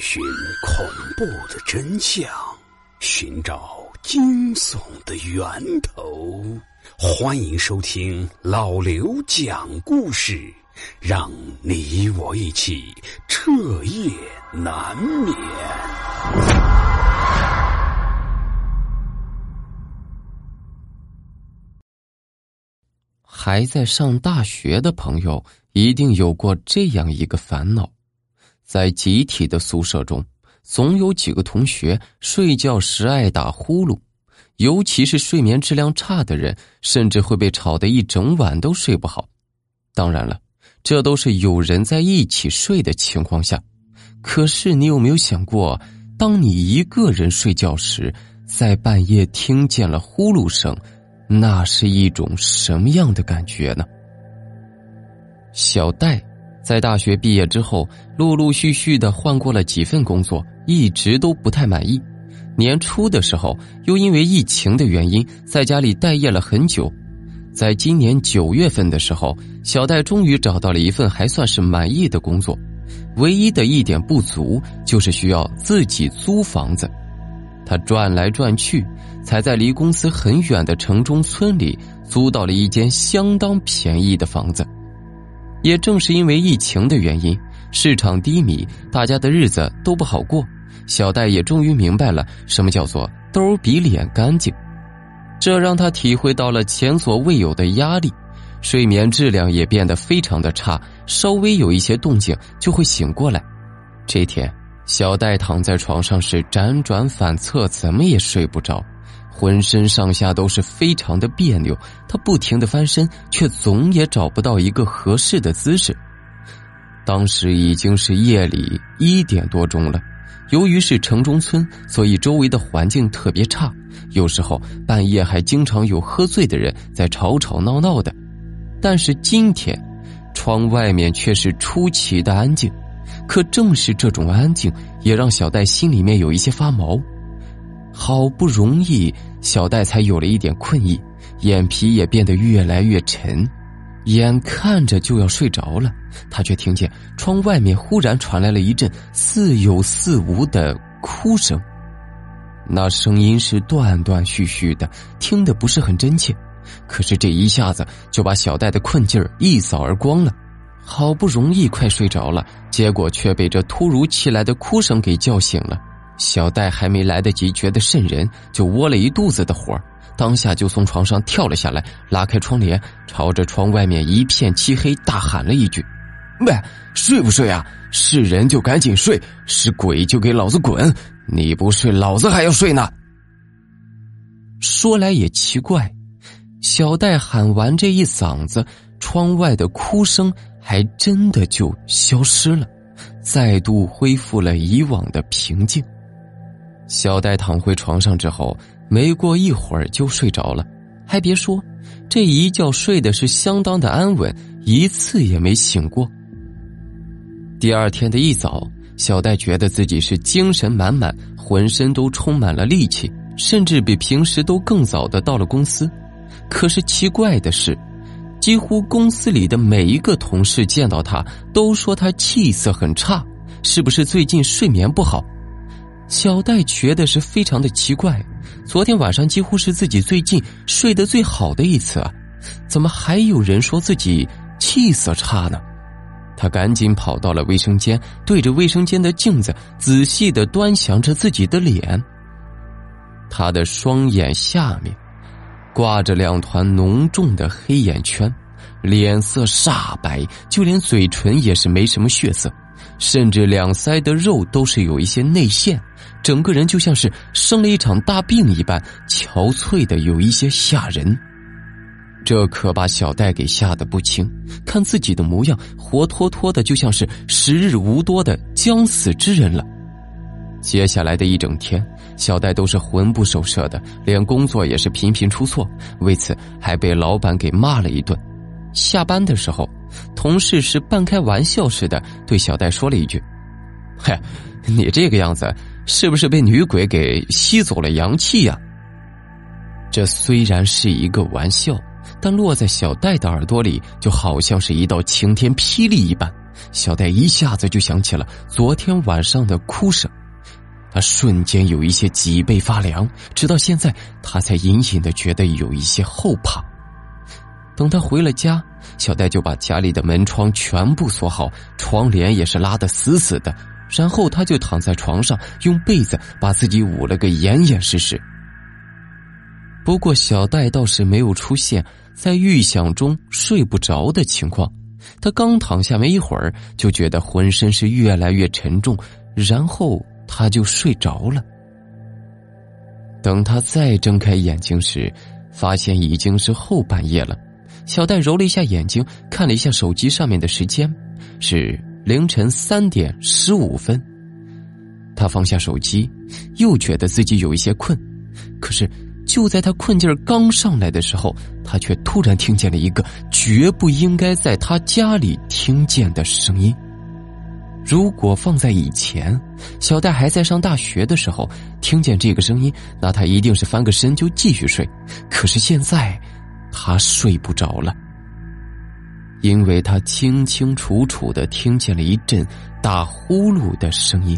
寻恐怖的真相，寻找惊悚的源头。欢迎收听老刘讲故事，让你我一起彻夜难眠。还在上大学的朋友，一定有过这样一个烦恼。在集体的宿舍中，总有几个同学睡觉时爱打呼噜，尤其是睡眠质量差的人，甚至会被吵得一整晚都睡不好。当然了，这都是有人在一起睡的情况下。可是，你有没有想过，当你一个人睡觉时，在半夜听见了呼噜声，那是一种什么样的感觉呢？小戴。在大学毕业之后，陆陆续续的换过了几份工作，一直都不太满意。年初的时候，又因为疫情的原因，在家里待业了很久。在今年九月份的时候，小戴终于找到了一份还算是满意的工作，唯一的一点不足就是需要自己租房子。他转来转去，才在离公司很远的城中村里租到了一间相当便宜的房子。也正是因为疫情的原因，市场低迷，大家的日子都不好过。小戴也终于明白了什么叫做兜比脸干净，这让他体会到了前所未有的压力，睡眠质量也变得非常的差，稍微有一些动静就会醒过来。这天，小戴躺在床上是辗转反侧，怎么也睡不着。浑身上下都是非常的别扭，他不停的翻身，却总也找不到一个合适的姿势。当时已经是夜里一点多钟了，由于是城中村，所以周围的环境特别差，有时候半夜还经常有喝醉的人在吵吵闹闹的。但是今天，窗外面却是出奇的安静，可正是这种安静，也让小戴心里面有一些发毛。好不容易，小戴才有了一点困意，眼皮也变得越来越沉，眼看着就要睡着了，他却听见窗外面忽然传来了一阵似有似无的哭声，那声音是断断续续的，听得不是很真切，可是这一下子就把小戴的困劲儿一扫而光了，好不容易快睡着了，结果却被这突如其来的哭声给叫醒了。小戴还没来得及觉得瘆人，就窝了一肚子的火，当下就从床上跳了下来，拉开窗帘，朝着窗外面一片漆黑大喊了一句：“喂，睡不睡啊？是人就赶紧睡，是鬼就给老子滚！你不睡，老子还要睡呢。”说来也奇怪，小戴喊完这一嗓子，窗外的哭声还真的就消失了，再度恢复了以往的平静。小戴躺回床上之后，没过一会儿就睡着了，还别说，这一觉睡的是相当的安稳，一次也没醒过。第二天的一早，小戴觉得自己是精神满满，浑身都充满了力气，甚至比平时都更早的到了公司。可是奇怪的是，几乎公司里的每一个同事见到他都说他气色很差，是不是最近睡眠不好？小戴觉得是非常的奇怪，昨天晚上几乎是自己最近睡得最好的一次啊，怎么还有人说自己气色差呢？他赶紧跑到了卫生间，对着卫生间的镜子仔细的端详着自己的脸。他的双眼下面挂着两团浓重的黑眼圈，脸色煞白，就连嘴唇也是没什么血色。甚至两腮的肉都是有一些内陷，整个人就像是生了一场大病一般，憔悴的有一些吓人。这可把小戴给吓得不轻，看自己的模样，活脱脱的就像是时日无多的将死之人了。接下来的一整天，小戴都是魂不守舍的，连工作也是频频出错，为此还被老板给骂了一顿。下班的时候。同事是半开玩笑似的对小戴说了一句：“嗨，你这个样子是不是被女鬼给吸走了阳气呀？”这虽然是一个玩笑，但落在小戴的耳朵里就好像是一道晴天霹雳一般。小戴一下子就想起了昨天晚上的哭声，他瞬间有一些脊背发凉，直到现在他才隐隐的觉得有一些后怕。等他回了家，小戴就把家里的门窗全部锁好，窗帘也是拉得死死的，然后他就躺在床上，用被子把自己捂了个严严实实。不过，小戴倒是没有出现在预想中睡不着的情况。他刚躺下没一会儿，就觉得浑身是越来越沉重，然后他就睡着了。等他再睁开眼睛时，发现已经是后半夜了。小戴揉了一下眼睛，看了一下手机上面的时间，是凌晨三点十五分。他放下手机，又觉得自己有一些困，可是。就在他困劲儿刚上来的时候，他却突然听见了一个绝不应该在他家里听见的声音。如果放在以前，小戴还在上大学的时候，听见这个声音，那他一定是翻个身就继续睡。可是现在，他睡不着了，因为他清清楚楚的听见了一阵打呼噜的声音，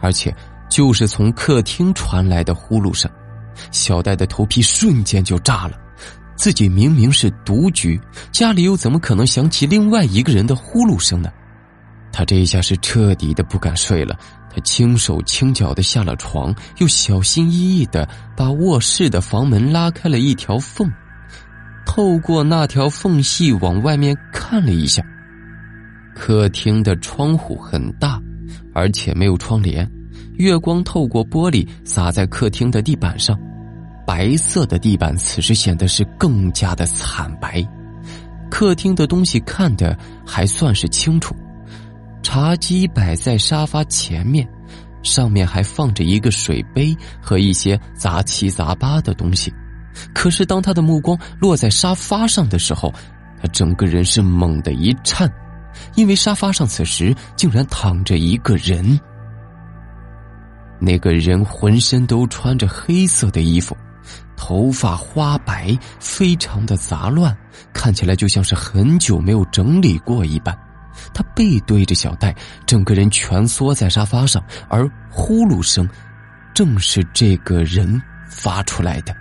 而且就是从客厅传来的呼噜声。小戴的头皮瞬间就炸了，自己明明是独居，家里又怎么可能响起另外一个人的呼噜声呢？他这一下是彻底的不敢睡了。他轻手轻脚的下了床，又小心翼翼的把卧室的房门拉开了一条缝，透过那条缝隙往外面看了一下。客厅的窗户很大，而且没有窗帘，月光透过玻璃洒在客厅的地板上。白色的地板此时显得是更加的惨白，客厅的东西看得还算是清楚，茶几摆在沙发前面，上面还放着一个水杯和一些杂七杂八的东西。可是当他的目光落在沙发上的时候，他整个人是猛地一颤，因为沙发上此时竟然躺着一个人。那个人浑身都穿着黑色的衣服。头发花白，非常的杂乱，看起来就像是很久没有整理过一般。他背对着小戴，整个人蜷缩在沙发上，而呼噜声正是这个人发出来的。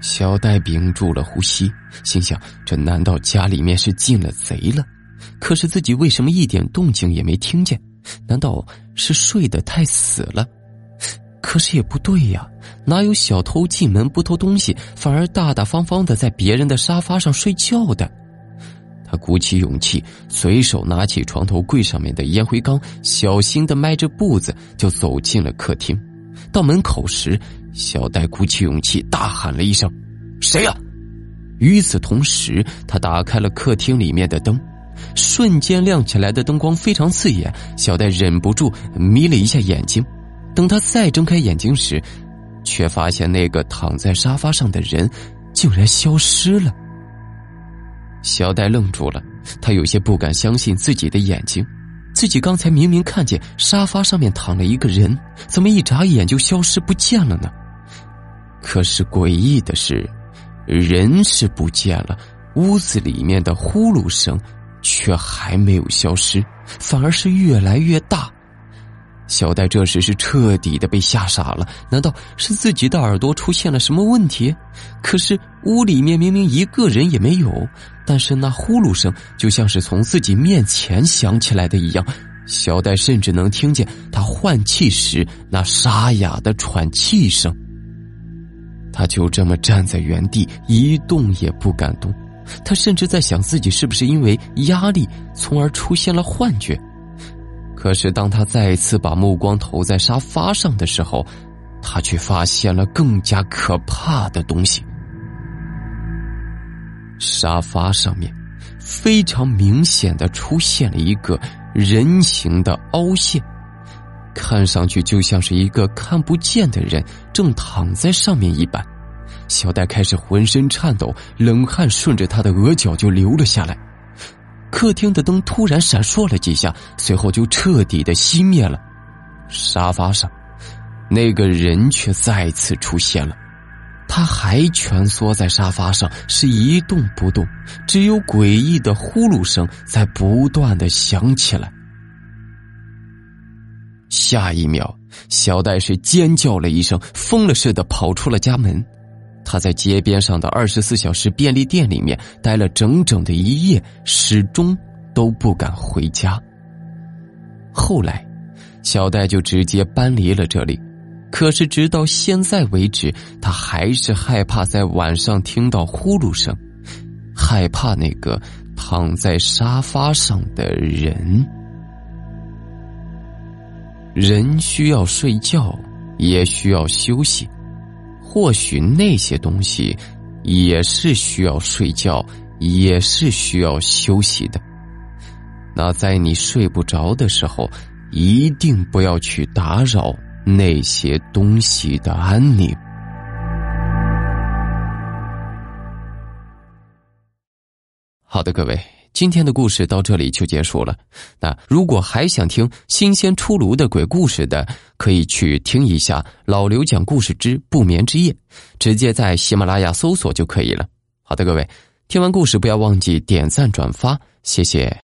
小戴屏住了呼吸，心想：这难道家里面是进了贼了？可是自己为什么一点动静也没听见？难道是睡得太死了？可是也不对呀。哪有小偷进门不偷东西，反而大大方方的在别人的沙发上睡觉的？他鼓起勇气，随手拿起床头柜上面的烟灰缸，小心的迈着步子就走进了客厅。到门口时，小戴鼓起勇气大喊了一声：“谁呀？”与此同时，他打开了客厅里面的灯，瞬间亮起来的灯光非常刺眼，小戴忍不住眯了一下眼睛。等他再睁开眼睛时，却发现那个躺在沙发上的人竟然消失了。小戴愣住了，他有些不敢相信自己的眼睛，自己刚才明明看见沙发上面躺了一个人，怎么一眨眼就消失不见了呢？可是诡异的是，人是不见了，屋子里面的呼噜声却还没有消失，反而是越来越大。小戴这时是彻底的被吓傻了，难道是自己的耳朵出现了什么问题？可是屋里面明明一个人也没有，但是那呼噜声就像是从自己面前响起来的一样，小戴甚至能听见他换气时那沙哑的喘气声。他就这么站在原地一动也不敢动，他甚至在想自己是不是因为压力，从而出现了幻觉。可是，当他再一次把目光投在沙发上的时候，他却发现了更加可怕的东西。沙发上面非常明显的出现了一个人形的凹陷，看上去就像是一个看不见的人正躺在上面一般。小戴开始浑身颤抖，冷汗顺着他的额角就流了下来。客厅的灯突然闪烁了几下，随后就彻底的熄灭了。沙发上，那个人却再次出现了。他还蜷缩在沙发上，是一动不动，只有诡异的呼噜声在不断的响起来。下一秒，小戴是尖叫了一声，疯了似的跑出了家门。他在街边上的二十四小时便利店里面待了整整的一夜，始终都不敢回家。后来，小戴就直接搬离了这里。可是，直到现在为止，他还是害怕在晚上听到呼噜声，害怕那个躺在沙发上的人。人需要睡觉，也需要休息。或许那些东西也是需要睡觉，也是需要休息的。那在你睡不着的时候，一定不要去打扰。那些东西的安宁。好的，各位，今天的故事到这里就结束了。那如果还想听新鲜出炉的鬼故事的，可以去听一下老刘讲故事之不眠之夜，直接在喜马拉雅搜索就可以了。好的，各位，听完故事不要忘记点赞转发，谢谢。